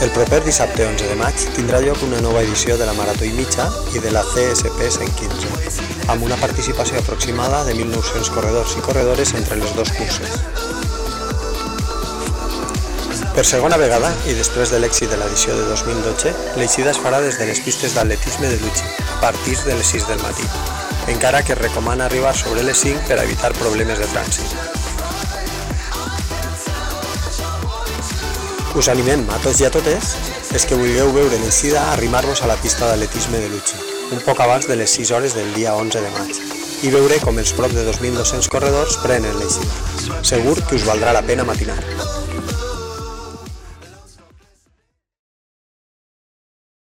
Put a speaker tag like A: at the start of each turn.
A: El proper dissabte 11 de maig tindrà lloc una nova edició de la Marató i Mitja i de la CSP 115, amb una participació aproximada de 1.900 corredors i corredores entre les dos curses. Per segona vegada, i després de l'èxit de l'edició de 2012, l'eixida es farà des de les pistes d'atletisme de Lutxi, a partir de les 6 del matí, encara que es recomana arribar sobre les 5 per evitar problemes de trànsit. Us animem a tots i a totes els que vulgueu veure l'eixida arrimar-vos a la pista d'atletisme de Lutxi, un poc abans de les 6 hores del dia 11 de maig, i veure com els prop de 2.200 corredors prenen l'eixida. Segur que us valdrà la pena matinar.